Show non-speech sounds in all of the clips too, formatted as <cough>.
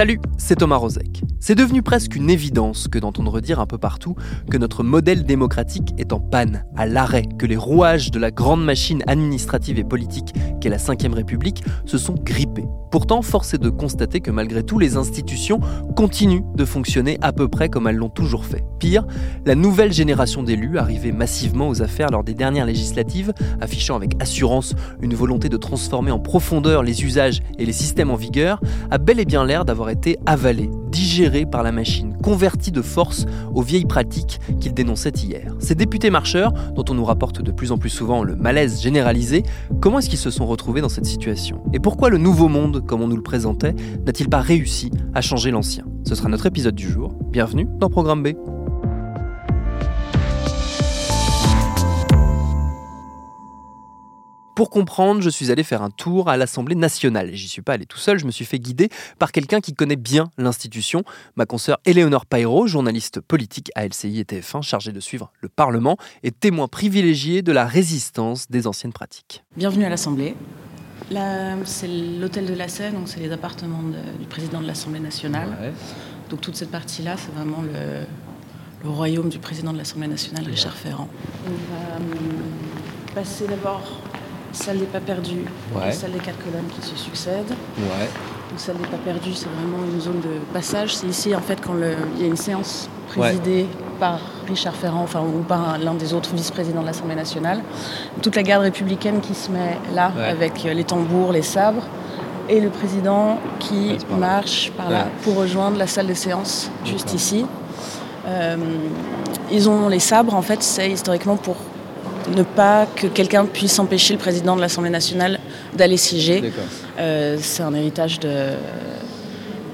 Salut, c'est Thomas Rozek. C'est devenu presque une évidence que d'entendre dire un peu partout que notre modèle démocratique est en panne, à l'arrêt, que les rouages de la grande machine administrative et politique qu'est la Ve République se sont grippés. Pourtant, force est de constater que malgré tout, les institutions continuent de fonctionner à peu près comme elles l'ont toujours fait. Pire, la nouvelle génération d'élus, arrivée massivement aux affaires lors des dernières législatives, affichant avec assurance une volonté de transformer en profondeur les usages et les systèmes en vigueur, a bel et bien l'air d'avoir été avalée, digérée par la machine, convertie de force aux vieilles pratiques qu'il dénonçait hier. Ces députés marcheurs, dont on nous rapporte de plus en plus souvent le malaise généralisé, comment est-ce qu'ils se sont retrouvés dans cette situation? Et pourquoi le nouveau monde comme on nous le présentait, n'a-t-il pas réussi à changer l'ancien? Ce sera notre épisode du jour. Bienvenue dans Programme B. Pour comprendre, je suis allé faire un tour à l'Assemblée nationale. J'y suis pas allé tout seul, je me suis fait guider par quelqu'un qui connaît bien l'institution, ma consoeur Éléonore Pairo, journaliste politique à LCI et TF1, chargée de suivre le Parlement et témoin privilégié de la résistance des anciennes pratiques. Bienvenue à l'Assemblée. Là, c'est l'hôtel de la Seine, donc c'est les appartements de- du président de l'Assemblée nationale. Donc toute cette partie-là, c'est vraiment le, le royaume du président de l'Assemblée nationale, Richard Ferrand. On va hum, passer d'abord salle des pas perdus, Ouais. salle des quatre colonnes qui se succèdent. Ouais. Donc des pas perdus, c'est vraiment une zone de passage. C'est ici en fait quand le- il y a une séance présidée par Richard Ferrand, enfin ou par un- l'un des autres vice-présidents de l'Assemblée nationale. Toute la garde républicaine qui se met là Ouais. avec euh, les tambours, les sabres, et le président qui marche par là pour rejoindre la salle de séance juste ici. Euh, ils ont les sabres en fait, c'est historiquement pour ne pas que quelqu'un puisse empêcher le président de l'Assemblée nationale d'aller siéger. Euh, c'est un héritage de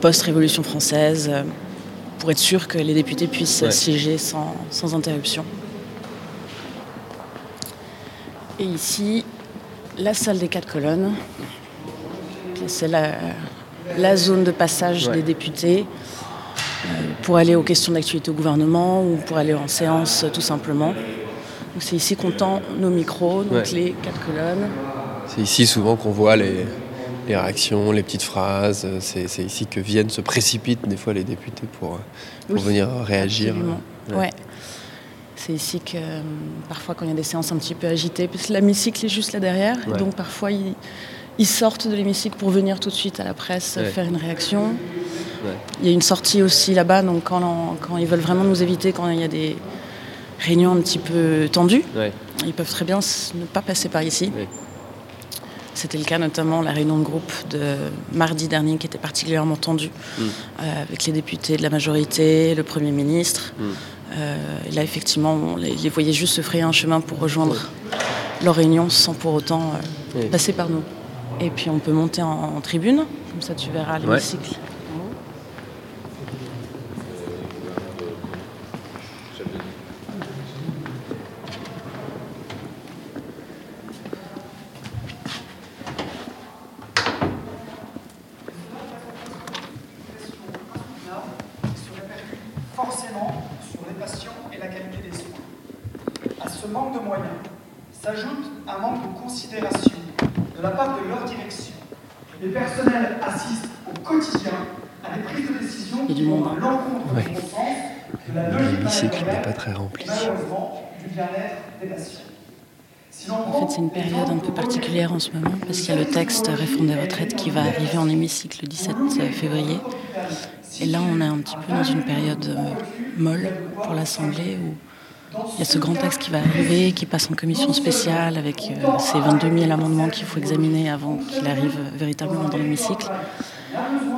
post-révolution française euh, pour être sûr que les députés puissent Ouais. siéger sans, sans interruption. Et ici, la salle des quatre colonnes. C'est la, la zone de passage Ouais. des députés euh, pour aller aux questions d'actualité au gouvernement ou pour aller en séance tout simplement. C'est ici qu'on tend nos micros, donc Ouais. les quatre colonnes. C'est ici souvent qu'on voit les, les réactions, les petites phrases. C'est ici que viennent, se précipitent des fois les députés pour, pour Oui, venir réagir. Absolument. Ouais. Ouais. C'est ici que euh, parfois quand il y a des séances un petit peu agitées, parce que l'hémicycle est juste là derrière, et donc parfois ils, ils sortent de l'hémicycle pour venir tout de suite à la presse faire une réaction. Il y a une sortie aussi là-bas, donc quand ils veulent vraiment nous éviter, quand il y a des réunions un petit peu tendues, Ouais. ils peuvent très bien ne pas passer par ici. C'était le cas notamment la réunion de groupe de mardi dernier qui était particulièrement tendue Mm. euh, avec les députés de la majorité, le Premier ministre. Mm. Euh, là, effectivement, on les, les voyait juste se frayer un chemin pour rejoindre leur réunion sans pour autant euh, passer par nous. Et puis on peut monter en, en tribune, comme ça tu verras l'hémicycle. forcément sur les patients et la qualité des soins. À ce manque de moyens s'ajoute un manque de considération de la part de leur direction. Les personnels assistent au quotidien à des prises de décision Il y a qui du vont monde. à l'encontre Ouais. du bon sens, de la logique L'hémicycle n'est managériale pas très rempli. et malheureusement du bien-être des patients. Si l'on En prend fait, c'est une période un peu particulière en ce moment parce qu'il y a le texte réforme des retraites qui va arriver en hémicycle le 17 février. Et là, on est un petit peu dans une période euh, molle pour l'Assemblée où il y a ce grand texte qui va arriver, qui passe en commission spéciale avec euh, ces 22 000 amendements qu'il faut examiner avant qu'il arrive véritablement dans l'hémicycle.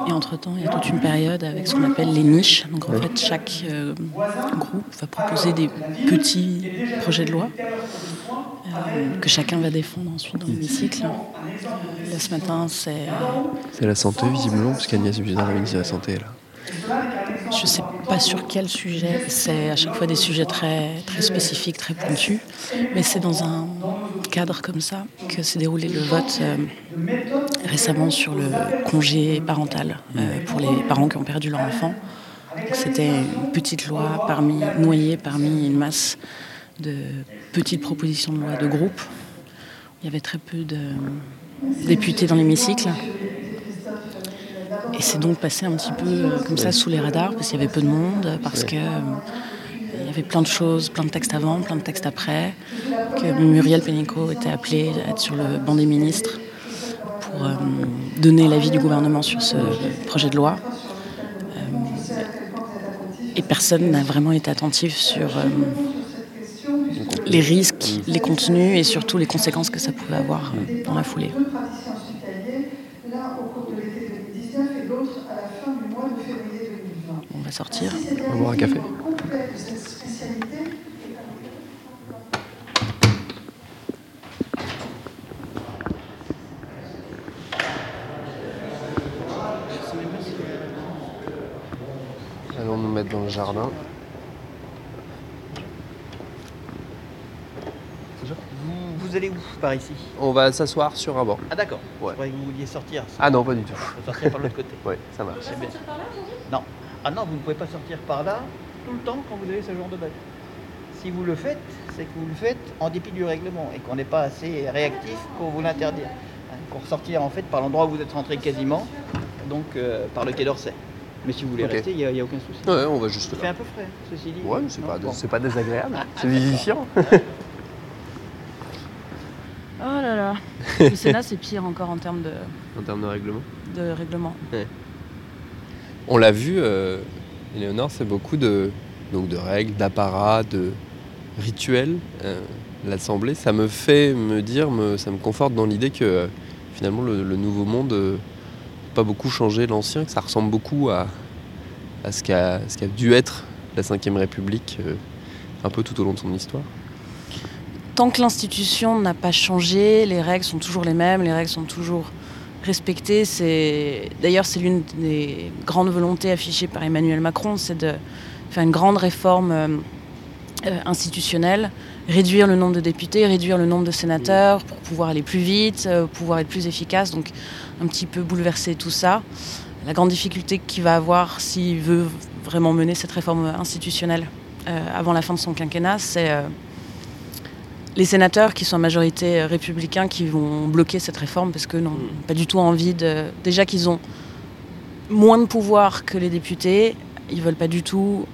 Et entre-temps, il y a toute une période avec ce qu'on appelle les niches. Donc en fait, chaque euh, groupe va proposer des petits projets de loi que chacun va défendre ensuite dans l'hémicycle. Là, ce matin, c'est... C'est la santé, visiblement, parce qu'Agnès Buzyn, la ministre de la Santé, là. Je ne sais pas sur quel sujet. C'est à chaque fois des sujets très, très spécifiques, très pointus. Mais c'est dans un cadre comme ça que s'est déroulé le vote euh, récemment sur le congé parental euh, pour les parents qui ont perdu leur enfant. C'était une petite loi parmi, noyée parmi une masse de petites propositions de loi de groupe. Il y avait très peu de députés dans l'hémicycle. Et c'est donc passé un petit peu euh, comme ça sous les radars, parce qu'il y avait peu de monde, parce que euh, il y avait plein de choses, plein de textes avant, plein de textes après, que Muriel Pénicaud était appelée à être sur le banc des ministres pour euh, donner l'avis du gouvernement sur ce projet de loi. et personne n'a vraiment été attentif sur les risques, les contenus et surtout les conséquences que ça pouvait avoir dans la foulée. sortir. On va boire un café. Allons nous mettre dans le jardin. Vous, allez où par ici On va s'asseoir sur un banc. Ah d'accord. Ouais. Je que vous vouliez sortir. Ah non, pas du tout. Sortir par l'autre côté. <laughs> oui, ça marche. Non. Ah non, vous ne pouvez pas sortir par là tout le temps quand vous avez ce genre de bac. Si vous le faites, c'est que vous le faites en dépit du règlement et qu'on n'est pas assez réactif pour vous l'interdire. Hein, pour sortir en fait par l'endroit où vous êtes rentré quasiment, donc euh, par le quai d'Orsay. Mais si vous voulez rester, il n'y a, aucun souci. Ouais, on va juste là. fait un peu frais, ceci dit. Ouais, mais c'est pas, pas désagréable, <laughs> c'est vivifiant. <laughs> là là. <laughs> Le Sénat, c'est pire encore en termes de. En termes de règlement De règlement. On l'a vu, euh, Éléonore, c'est beaucoup de, donc de règles, d'apparats, de rituels. Euh, L'Assemblée, ça me fait me dire, ça me conforte dans l'idée que euh, finalement le, nouveau monde n'a pas beaucoup changé l'ancien, que ça ressemble beaucoup à, ce qu'a dû être la Ve République un peu tout au long de son histoire tant que l'institution n'a pas changé, les règles sont toujours les mêmes, les règles sont toujours respecter. C'est d'ailleurs c'est l'une des grandes volontés affichées par Emmanuel Macron, c'est de faire une grande réforme euh, euh, institutionnelle, réduire le nombre de députés, réduire le nombre de sénateurs pour pouvoir aller plus vite, euh, pouvoir être plus efficace. Donc un petit peu bouleverser tout ça. La grande difficulté qu'il va avoir s'il veut vraiment mener cette réforme institutionnelle avant la fin de son quinquennat, c'est les sénateurs qui sont en majorité euh, républicains qui vont bloquer cette réforme parce que n'ont mm. pas du tout envie de. Déjà qu'ils ont moins de pouvoir que les députés, ils veulent pas du tout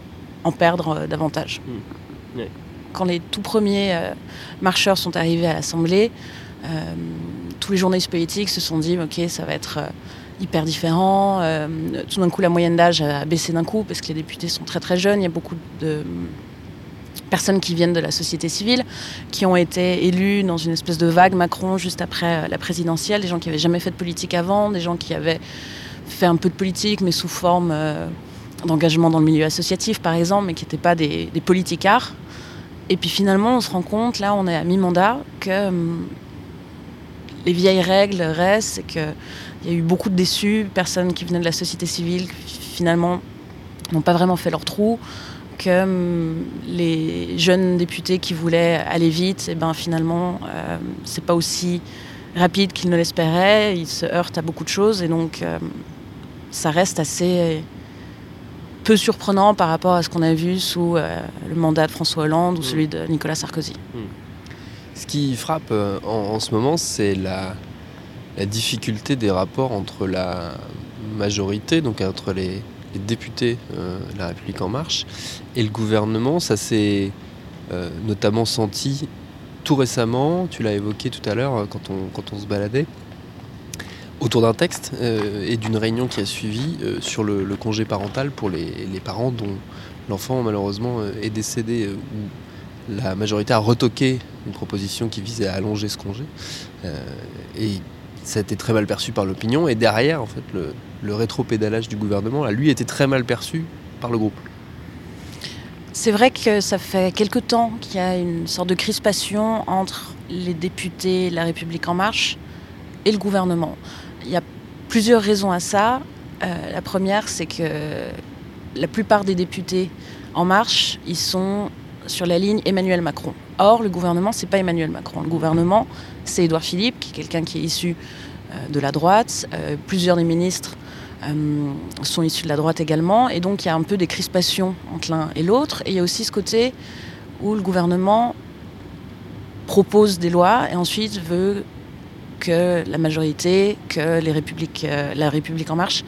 en perdre euh, davantage. Mm. Quand les tout premiers euh, marcheurs sont arrivés à l'Assemblée, tous les journalistes politiques se sont dit ok ça va être hyper différent. tout d'un coup la moyenne d'âge a baissé d'un coup parce que les députés sont très très jeunes. Il y a beaucoup de personnes qui viennent de la société civile, qui ont été élus dans une espèce de vague Macron juste après euh, la présidentielle, des gens qui n'avaient jamais fait de politique avant, des gens qui avaient fait un peu de politique mais sous forme euh, d'engagement dans le milieu associatif par exemple, mais qui n'étaient pas des, des, politicards. Et puis finalement on se rend compte, là on est à mi-mandat, que hum, les vieilles règles restent et qu'il y a eu beaucoup de déçus, personnes qui venaient de la société civile finalement n'ont pas vraiment fait leur trou que les jeunes députés qui voulaient aller vite, et eh ben finalement, euh, c'est pas aussi rapide qu'ils ne l'espéraient. Ils se heurtent à beaucoup de choses et donc euh, ça reste assez peu surprenant par rapport à ce qu'on a vu sous euh, le mandat de François Hollande ou mm. celui de Nicolas Sarkozy. Mm. Ce qui frappe en, ce moment, c'est la, la difficulté des rapports entre la majorité, donc entre les, les députés euh, La République En Marche et le gouvernement. Ça s'est euh, notamment senti tout récemment, tu l'as évoqué tout à l'heure euh, quand on, quand on se baladait, autour d'un texte et d'une réunion qui a suivi sur le, congé parental pour les, parents dont l'enfant malheureusement est décédé ou la majorité a retoqué une proposition qui visait à allonger ce congé. et ça a été très mal perçu par l'opinion. Et derrière, en fait, le, le rétro-pédalage du gouvernement a lui été très mal perçu par le groupe. C'est vrai que ça fait quelque temps qu'il y a une sorte de crispation entre les députés La République en marche et le gouvernement. Il y a plusieurs raisons à ça. Euh, la première, c'est que la plupart des députés en marche, ils sont sur la ligne Emmanuel Macron. Or, le gouvernement, c'est pas Emmanuel Macron. Le gouvernement, c'est Édouard Philippe, qui est quelqu'un qui est issu euh, de la droite. Euh, plusieurs des ministres sont issus de la droite également. Et donc, il y a un peu des crispations entre l'un et l'autre. Et il y a aussi ce côté où le gouvernement propose des lois et ensuite veut que la majorité, que les républiques, euh, la République en marche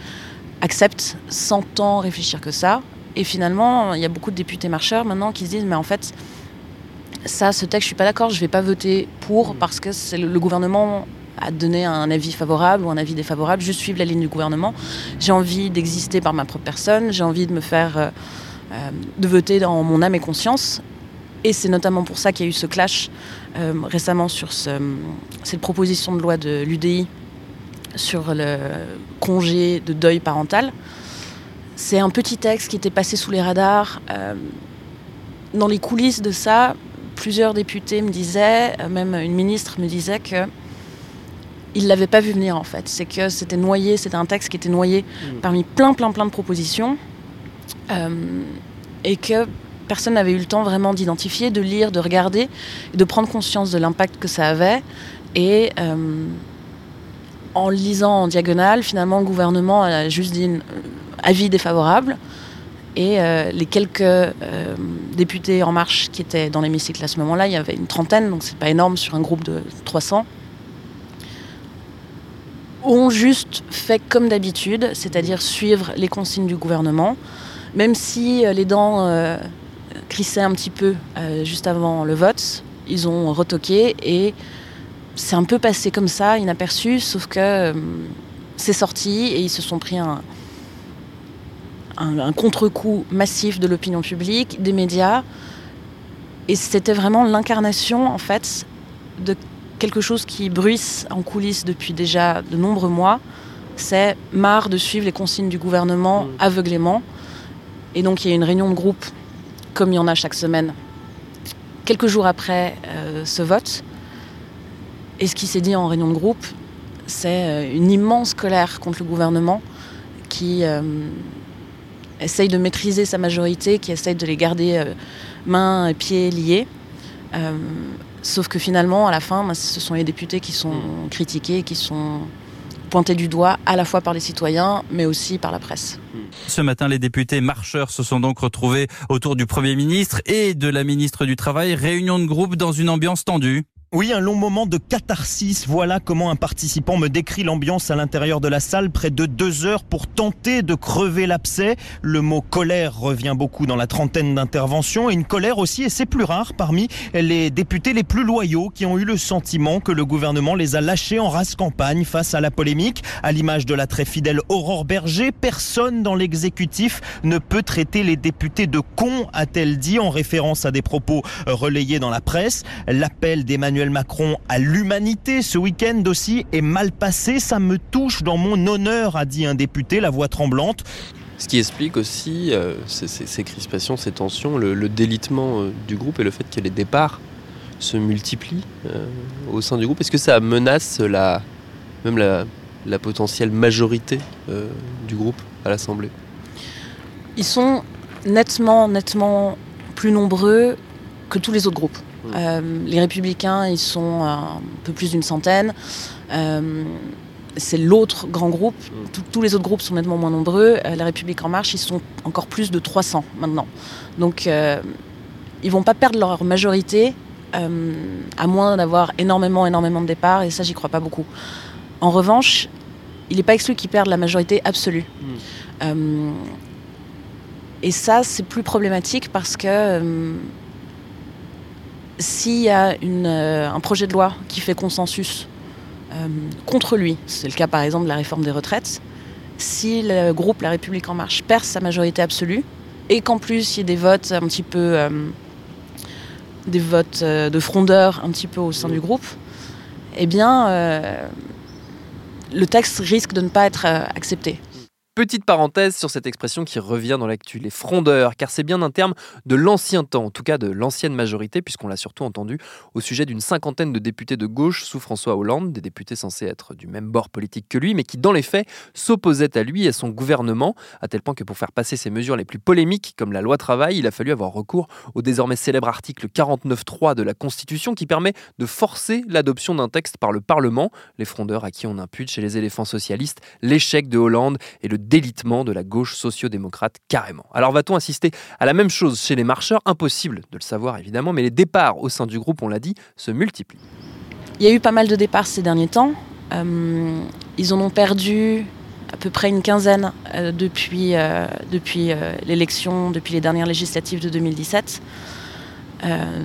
accepte sans tant réfléchir que ça. Et finalement, il y a beaucoup de députés marcheurs maintenant qui se disent mais en fait, ça, ce texte, je suis pas d'accord, je vais pas voter pour mmh. parce que c'est le, gouvernement a donné un avis favorable ou un avis défavorable. Je suis la ligne du gouvernement. J'ai envie d'exister par ma propre personne. J'ai envie de me faire, euh, euh, de voter dans mon âme et conscience. Et c'est notamment pour ça qu'il y a eu ce clash euh, récemment sur cette proposition de loi de l'UDI sur le congé de deuil parental. C'est un petit texte qui était passé sous les radars. Dans les coulisses de ça, plusieurs députés me disaient, même une ministre me disait que il l'avait pas vu venir en fait. C'est que c'était noyé, c'était un texte qui était noyé mmh. parmi plein plein plein de propositions. et que personne n'avait eu le temps vraiment d'identifier, de lire, de regarder, de prendre conscience de l'impact que ça avait. Et euh, en lisant en diagonale, finalement, le gouvernement a juste dit un euh, avis défavorable. Et euh, les quelques députés En Marche qui étaient dans l'hémicycle à ce moment-là, il y avait une trentaine, donc c'est pas énorme sur un groupe de 300, ont juste fait comme d'habitude, c'est-à-dire suivre les consignes du gouvernement, même si les dents crissé un petit peu euh, juste avant le vote. Ils ont retoqué et c'est un peu passé comme ça, inaperçu, sauf que euh, c'est sorti et ils se sont pris un, un, contre-coup massif de l'opinion publique, des médias. Et c'était vraiment l'incarnation, en fait, de quelque chose qui bruisse en coulisses depuis déjà de nombreux mois. C'est marre de suivre les consignes du gouvernement mmh. aveuglément. Et donc il y a une réunion de groupe comme il y en a chaque semaine, quelques jours après euh, ce vote. Et ce qui s'est dit en réunion de groupe, c'est euh, une immense colère contre le gouvernement qui euh, essaye de maîtriser sa majorité, qui essaye de les garder mains et pieds liés. Sauf que finalement, à la fin, ce sont les députés qui sont mmh. critiqués, qui sont pointés du doigt à la fois par les citoyens, mais aussi par la presse. Ce matin, les députés marcheurs se sont donc retrouvés autour du Premier ministre et de la ministre du Travail. Réunion de groupe dans une ambiance tendue. Oui, un long moment de catharsis. Voilà comment un participant me décrit l'ambiance à l'intérieur de la salle, près de deux heures pour tenter de crever l'abcès. Le mot colère revient beaucoup dans la trentaine d'interventions et une colère aussi, et c'est plus rare parmi les députés les plus loyaux qui ont eu le sentiment que le gouvernement les a lâchés en race campagne face à la polémique. À l'image de la très fidèle Aurore Berger, personne dans l'exécutif ne peut traiter les députés de cons, a-t-elle dit en référence à des propos relayés dans la presse. L'appel d'Emmanuel Macron à l'humanité ce week-end aussi est mal passé. Ça me touche dans mon honneur, a dit un député, la voix tremblante. Ce qui explique aussi euh, ces, crispations, ces tensions, le, délitement euh, du groupe et le fait que les départs se multiplient euh, au sein du groupe. Est-ce que ça menace la, même la, la potentielle majorité du groupe à l'Assemblée? Ils sont nettement, nettement plus nombreux que tous les autres groupes. Euh, les républicains, ils sont un peu plus d'une centaine. Euh, c'est l'autre grand groupe. Mm. tous les autres groupes sont nettement moins nombreux. Euh, la République en marche, ils sont encore plus de 300 maintenant. Donc, ils vont pas perdre leur majorité, à moins d'avoir énormément, énormément de départs. Et ça, j'y crois pas beaucoup. En revanche, il n'est pas exclu qu'ils perdent la majorité absolue. Mm. et ça, c'est plus problématique parce que s'il y a euh, un projet de loi qui fait consensus euh, contre lui, c'est le cas par exemple de la réforme des retraites, si le groupe La République en marche perd sa majorité absolue et qu'en plus il y ait des votes un petit peu euh, des votes de frondeurs un petit peu au sein du groupe, eh bien le texte risque de ne pas être accepté. Petite parenthèse sur cette expression qui revient dans l'actu, les frondeurs, car c'est bien un terme de l'ancien temps, en tout cas de l'ancienne majorité, puisqu'on l'a surtout entendu au sujet d'une cinquantaine de députés de gauche sous François Hollande, des députés censés être du même bord politique que lui, mais qui dans les faits s'opposaient à lui et à son gouvernement, à tel point que pour faire passer ces mesures les plus polémiques, comme la loi travail, il a fallu avoir recours au désormais célèbre article 49.3 de la Constitution qui permet de forcer l'adoption d'un texte par le Parlement, les frondeurs à qui on impute chez les éléphants socialistes l'échec de Hollande et le délitement de la gauche sociodémocrate carrément. Alors va-t-on assister à la même chose chez les marcheurs? Impossible de le savoir évidemment, mais les départs au sein du groupe, on l'a dit, se multiplient. Il y a eu pas mal de départs ces derniers temps. Euh, ils en ont perdu à peu près une quinzaine euh, depuis, euh, depuis l'élection, depuis les dernières législatives de 2017. Euh,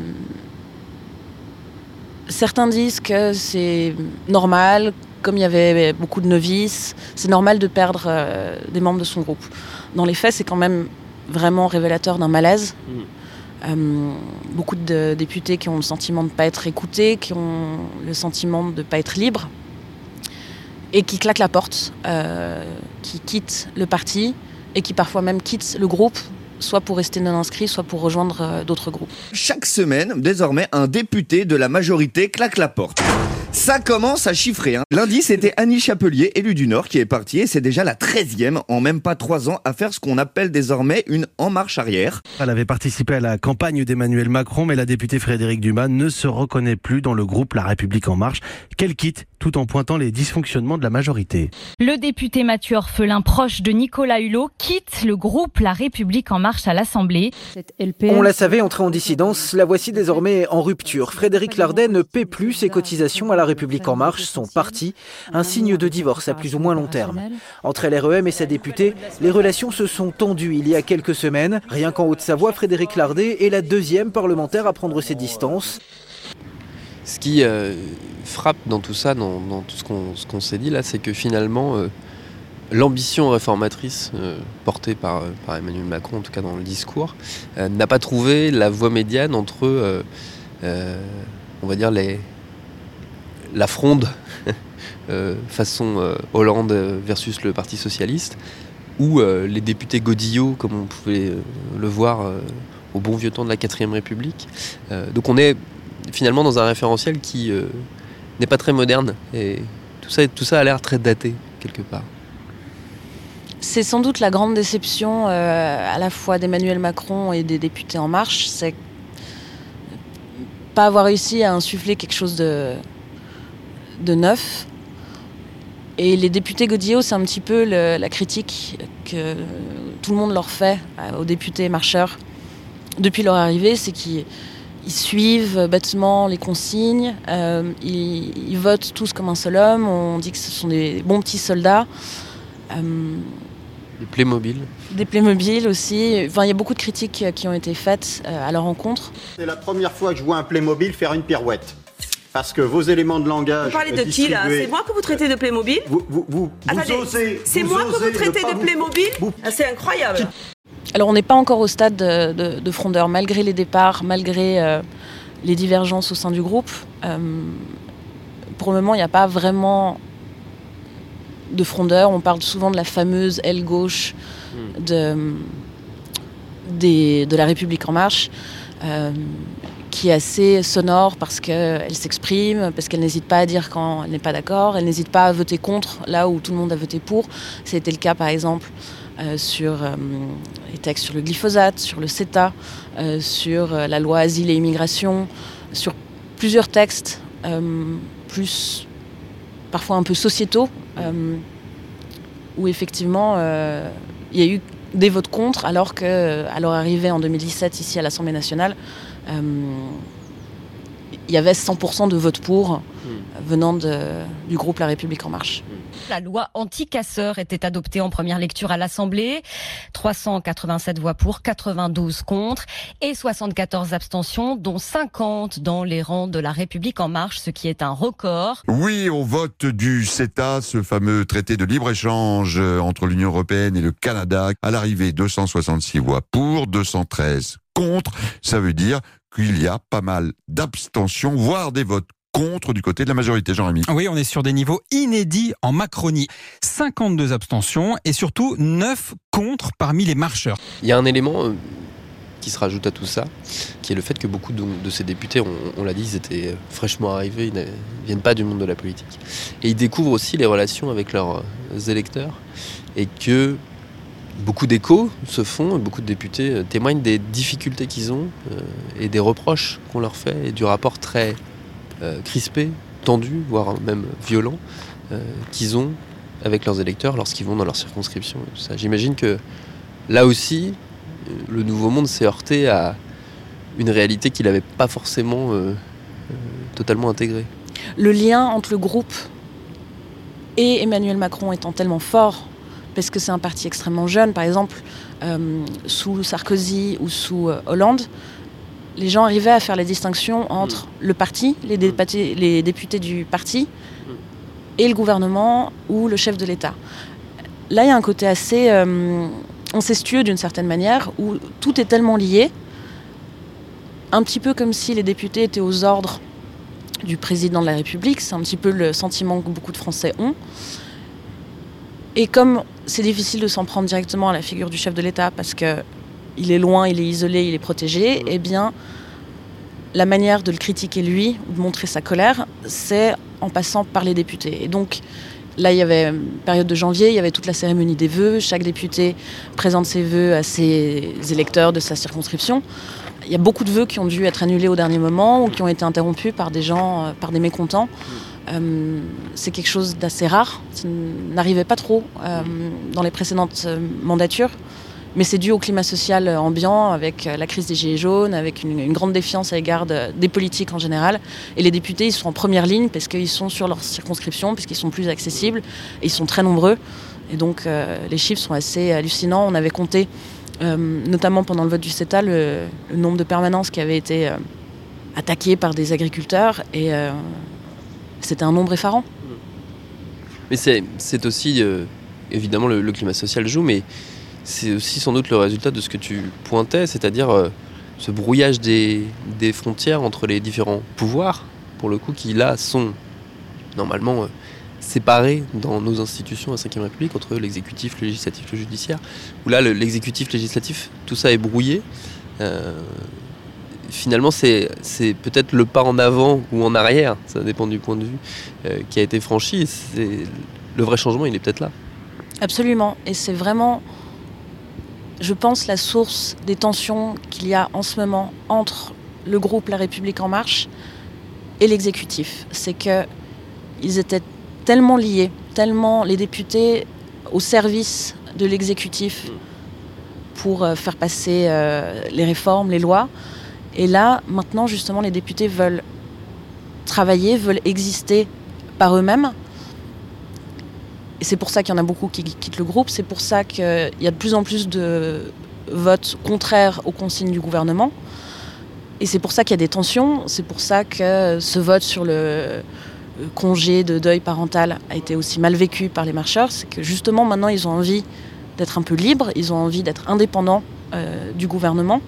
certains disent que c'est normal, comme il y avait beaucoup de novices, c'est normal de perdre euh, des membres de son groupe. Dans les faits, c'est quand même vraiment révélateur d'un malaise. Euh, beaucoup de députés qui ont le sentiment de ne pas être écoutés, qui ont le sentiment de ne pas être libres, et qui claquent la porte, euh, qui quittent le parti, et qui parfois même quittent le groupe, soit pour rester non inscrit, soit pour rejoindre euh, d'autres groupes. Chaque semaine, désormais, un député de la majorité claque la porte. Ça commence à chiffrer. Hein. Lundi, c'était Annie Chapelier, élue du Nord, qui est partie et c'est déjà la 13e en même pas trois ans à faire ce qu'on appelle désormais une en marche arrière. Elle avait participé à la campagne d'Emmanuel Macron, mais la députée Frédéric Dumas ne se reconnaît plus dans le groupe La République En Marche, qu'elle quitte tout en pointant les dysfonctionnements de la majorité. Le député Mathieu Orphelin, proche de Nicolas Hulot, quitte le groupe La République En Marche à l'Assemblée. On la savait entrer en dissidence, la voici désormais en rupture. Frédéric Lardet ne paie plus ses cotisations à La République En Marche, son parti, un signe de divorce à plus ou moins long terme. Entre LREM et sa députée, les relations se sont tendues il y a quelques semaines. Rien qu'en Haute-Savoie, Frédéric Lardet est la deuxième parlementaire à prendre ses distances. Ce qui euh, frappe dans tout ça, dans, tout ce qu'on qu'on s'est dit là, c'est que finalement, euh, l'ambition réformatrice euh, portée par, par Emmanuel Macron, en tout cas dans le discours, n'a pas trouvé la voie médiane entre, on va dire, les, la fronde <laughs> façon Hollande versus le Parti Socialiste, ou les députés Godillot, comme on pouvait le voir au bon vieux temps de la 4ème République. Donc on est finalement dans un référentiel qui euh, n'est pas très moderne, et tout ça, tout ça a l'air très daté, quelque part. C'est sans doute la grande déception euh, à la fois d'Emmanuel Macron et des députés En Marche, c'est pas avoir réussi à insuffler quelque chose de, de neuf. Et les députés Godillot, c'est un petit peu la critique que tout le monde leur fait euh, aux députés marcheurs depuis leur arrivée, c'est qu'ils ils suivent bêtement les consignes, euh, ils, ils votent tous comme un seul homme, on dit que ce sont des bons petits soldats. Euh, Les Playmobil. des Playmobil aussi. Enfin, il y a beaucoup de critiques qui ont été faites euh, à leur rencontre. C'est la première fois que je vois un Playmobil faire une pirouette. Parce que vos éléments de langage. Vous parlez de qui là? C'est moi que vous traitez de Playmobil? Vous, vous, vous, vous Attendez, osez. c'est moi que vous traitez de vous- Playmobil? Ah, C'est incroyable. Alors, on n'est pas encore au stade de, de, de frondeur, malgré les départs, malgré euh, les divergences au sein du groupe. Euh, pour le moment, il n'y a pas vraiment de frondeur. On parle souvent de la fameuse aile gauche de, des- de la République en marche, euh, qui est assez sonore parce qu'elle s'exprime, parce qu'elle n'hésite pas à dire quand elle n'est pas d'accord, elle n'hésite pas à voter contre là où tout le monde a voté pour. C'était le cas par exemple euh, sur euh, les textes sur le glyphosate, sur le CETA, euh, sur la loi asile et immigration, sur plusieurs textes plus parfois un peu sociétaux, où effectivement il y a eu des votes contre, alors que leur arrivée en 2017 ici à l'Assemblée nationale, il y avait 100% de votes pour venant de- du groupe La République en marche. La loi anti-casseurs était adoptée en première lecture à l'Assemblée. 387 voix pour, 92 contre et 74 abstentions, dont 50 dans les rangs de la République en marche, ce qui est un record. Oui, au vote du CETA, ce fameux traité de libre-échange euh, entre l'Union européenne et le Canada. À l'arrivée, 266 voix pour, 213 contre. Ça veut dire qu'il y a pas mal d'abstentions, voire des votes contre du côté de la majorité, Jean-Rémy. Oui, on est sur des niveaux inédits en Macronie. 52 abstentions et surtout 9 contre parmi les marcheurs. Il y a un élément euh, qui se rajoute à tout ça, qui est le fait que beaucoup de, de ces députés, on, on l'a dit, ils étaient fraîchement arrivés, ils ne viennent pas du monde de la politique. Et ils découvrent aussi les relations avec leurs euh, électeurs et que beaucoup d'échos se font, beaucoup de députés euh, témoignent des difficultés qu'ils ont euh, et des reproches qu'on leur fait et du rapport très euh, crispé, tendu, voire même violent qu'ils ont avec leurs électeurs lorsqu'ils vont dans leur circonscription. J'imagine que là aussi, le Nouveau Monde s'est heurté à une réalité qu'il n'avait pas forcément totalement intégrée. Le lien entre le groupe et Emmanuel Macron étant tellement fort, parce que c'est un parti extrêmement jeune, par exemple, euh, sous Sarkozy ou sous euh, Hollande, les gens arrivaient à faire la distinction entre le parti, les députés, les députés du parti, et le gouvernement ou le chef de l'État. Là, il y a un côté assez euh, incestueux d'une certaine manière, où tout est tellement lié, un petit peu comme si les députés étaient aux ordres du président de la République, c'est un petit peu le sentiment que beaucoup de Français ont. Et comme c'est difficile de s'en prendre directement à la figure du chef de l'État parce que il est loin, il est isolé, il est protégé, eh bien, la manière de le critiquer lui, ou de montrer sa colère, c'est en passant par les députés. Et donc, là, il y avait une période de janvier, il y avait toute la cérémonie des vœux. Chaque député présente ses vœux à ses électeurs de sa circonscription. Il y a beaucoup de vœux qui ont dû être annulés au dernier moment ou qui ont été interrompus par des gens, euh, par des mécontents. Euh, c'est quelque chose d'assez rare. Ça n'arrivait pas trop euh, dans les précédentes euh, mandatures. Mais c'est dû au climat social ambiant, avec la crise des Gilets jaunes, avec une, grande défiance à l'égard de- des politiques en général. Et les députés, ils sont en première ligne parce qu'ils sont sur leur circonscription, puisqu'ils sont plus accessibles, ils sont très nombreux. Et donc les chiffres sont assez hallucinants. On avait compté, notamment pendant le vote du CETA, le, le nombre de permanences qui avaient été attaquées par des agriculteurs, et c'était un nombre effarant. Mais c'est aussi, euh, évidemment, le, le climat social joue, mais c'est aussi sans doute le résultat de ce que tu pointais, c'est-à-dire euh, ce brouillage des, frontières entre les différents pouvoirs, pour le coup, qui là sont normalement euh, séparés dans nos institutions à 5ème République, entre l'exécutif, le législatif, le judiciaire, où là, le- l'exécutif, législatif, tout ça est brouillé. Finalement, c'est peut-être le pas en avant ou en arrière, ça dépend du point de vue, euh, qui a été franchi. Le vrai changement, il est peut-être là. Absolument. Et c'est vraiment, je pense, la source des tensions qu'il y a en ce moment entre le groupe La République En Marche et l'exécutif. C'est que ils étaient tellement liés, tellement les députés au service de l'exécutif pour euh, faire passer euh, les réformes, les lois. Et là, maintenant, justement, les députés veulent travailler, veulent exister par eux-mêmes. Et c'est pour ça qu'il y en a beaucoup qui quittent le groupe. C'est pour ça qu'il y a de plus en plus de votes contraires aux consignes du gouvernement. Et c'est pour ça qu'il y a des tensions. C'est pour ça que ce vote sur le congé de deuil parental a été aussi mal vécu par les marcheurs. C'est que justement maintenant ils ont envie d'être un peu libres, ils ont envie d'être indépendants euh, du gouvernement.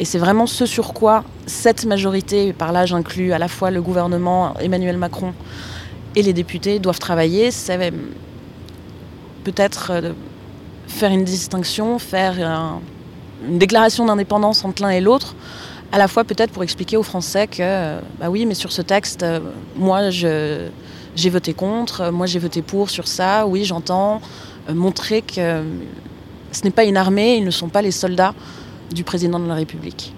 Et c'est vraiment ce sur quoi cette majorité, et par là j'inclus à la fois le gouvernement, Emmanuel Macron et les députés, doivent travailler. C'est peut-être euh, faire une distinction, faire un- une déclaration d'indépendance entre l'un et l'autre, à la fois peut-être pour expliquer aux Français que, euh, bah oui, mais sur ce texte, euh, moi j'ai voté contre, moi j'ai voté pour sur ça, oui j'entends, montrer que ce n'est pas une armée, ils ne sont pas les soldats du président de la République.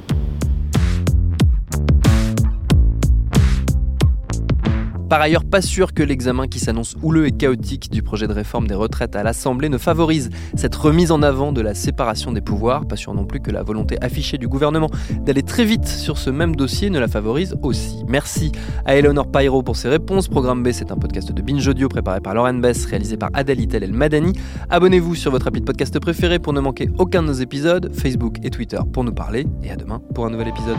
Par ailleurs, pas sûr que l'examen qui s'annonce houleux et chaotique du projet de réforme des retraites à l'Assemblée ne favorise cette remise en avant de la séparation des pouvoirs. Pas sûr non plus que la volonté affichée du gouvernement d'aller très vite sur ce même dossier ne la favorise aussi. Merci à Eleonore Pairo pour ses réponses. Programme B, c'est un podcast de Binge Audio préparé par Lauren Bess, réalisé par Adèle Itel El Madani. Abonnez-vous sur votre appli podcast préféré pour ne manquer aucun de nos épisodes, Facebook et Twitter pour nous parler. Et à demain pour un nouvel épisode.